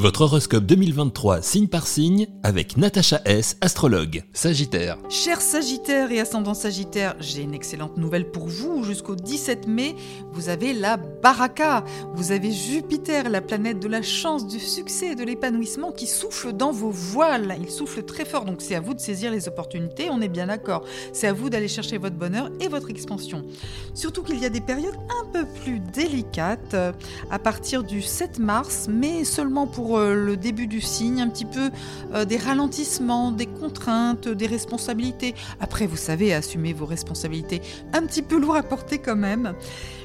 Votre horoscope 2023 signe par signe avec Natacha S, astrologue. Sagittaire. Cher Sagittaire et ascendant Sagittaire, j'ai une excellente nouvelle pour vous. Jusqu'au 17 mai, vous avez la baraka. Vous avez Jupiter, la planète de la chance, du succès et de l'épanouissement qui souffle dans vos voiles. Il souffle très fort, donc c'est à vous de saisir les opportunités, on est bien d'accord. C'est à vous d'aller chercher votre bonheur et votre expansion. Surtout qu'il y a des périodes un peu plus délicates euh, à partir du 7 mars, mais seulement pour euh, le début du signe, un petit peu euh, des ralentissements, des contraintes, des responsabilités. Après, vous savez, assumer vos responsabilités, un petit peu lourd à porter quand même.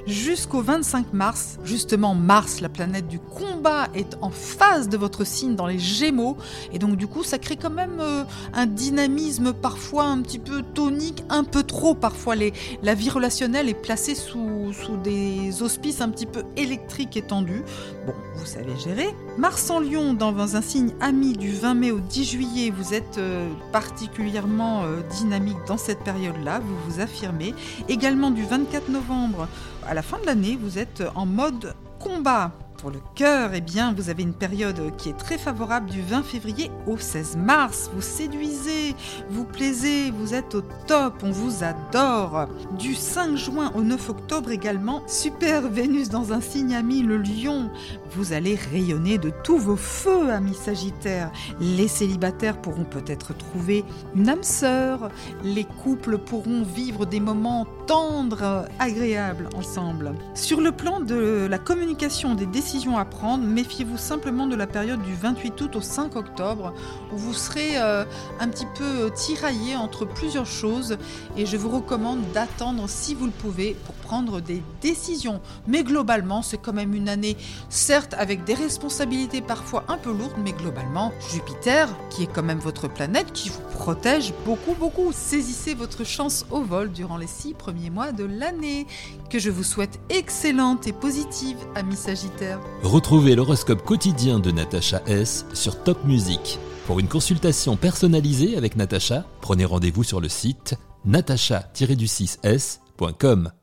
Jusqu'au 25 mars, justement Mars, la planète du combat, est en phase de votre signe dans les Gémeaux, et donc du coup, ça crée quand même euh, un dynamisme parfois un petit peu tonique, un peu trop parfois. La vie relationnelle est placée sous, sous des auspices un petit peu électriques et tendus. Bon, vous savez gérer. Mars en Lion, dans un signe ami du 20 mai au 10 juillet, vous êtes euh, particulièrement euh, dynamique dans cette période-là, vous vous affirmez. Également du 24 novembre à la fin de l'année, vous êtes en mode combat. Pour le cœur, eh bien, vous avez une période qui est très favorable du 20 février au 16 mars. Vous séduisez, vous plaisez, vous êtes au top, on vous adore. Du 5 juin au 9 octobre également, super Vénus dans un signe ami, le lion. Vous allez rayonner de tous vos feux, amis Sagittaire. Les célibataires pourront peut-être trouver une âme sœur. Les couples pourront vivre des moments tendres, agréables ensemble. Sur le plan de la communication des décisions, à prendre, méfiez-vous simplement de la période du 28 août au 5 octobre où vous serez euh, un petit peu euh, tiraillé entre plusieurs choses et je vous recommande d'attendre si vous le pouvez pour prendre des décisions. Mais globalement, c'est quand même une année, certes avec des responsabilités parfois un peu lourdes, mais globalement, Jupiter, qui est quand même votre planète, qui vous protège beaucoup, beaucoup. Saisissez votre chance au vol durant les six premiers mois de l'année. Que je vous souhaite excellente et positive, amis Sagittaire. Retrouvez l'horoscope quotidien de Natacha S sur Top Music. Pour une consultation personnalisée avec Natacha, prenez rendez-vous sur le site natacha-du6s.com.